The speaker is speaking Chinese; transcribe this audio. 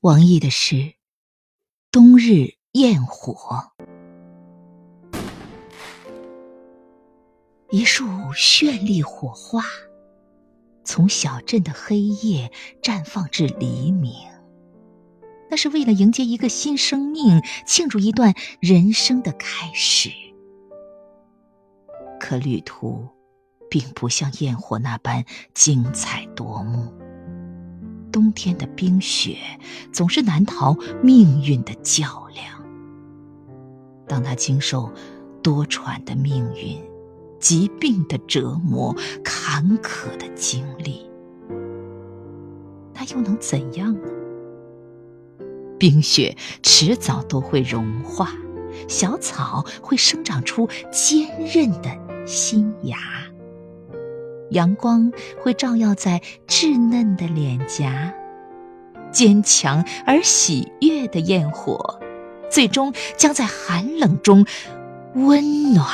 王毅的诗《冬日焰火》。一束绚丽火花，从小镇的黑夜绽放至黎明。那是为了迎接一个新生命，庆祝一段人生的开始。可旅途，并不像焰火那般精彩夺目。冬天的冰雪总是难逃命运的较量。当他经受多舛的命运、疾病的折磨、坎坷的经历，那又能怎样呢？冰雪迟早都会融化，小草会生长出坚韧的新芽。阳光会照耀在稚嫩的脸颊，坚强而喜悦的焰火，最终将在寒冷中温暖、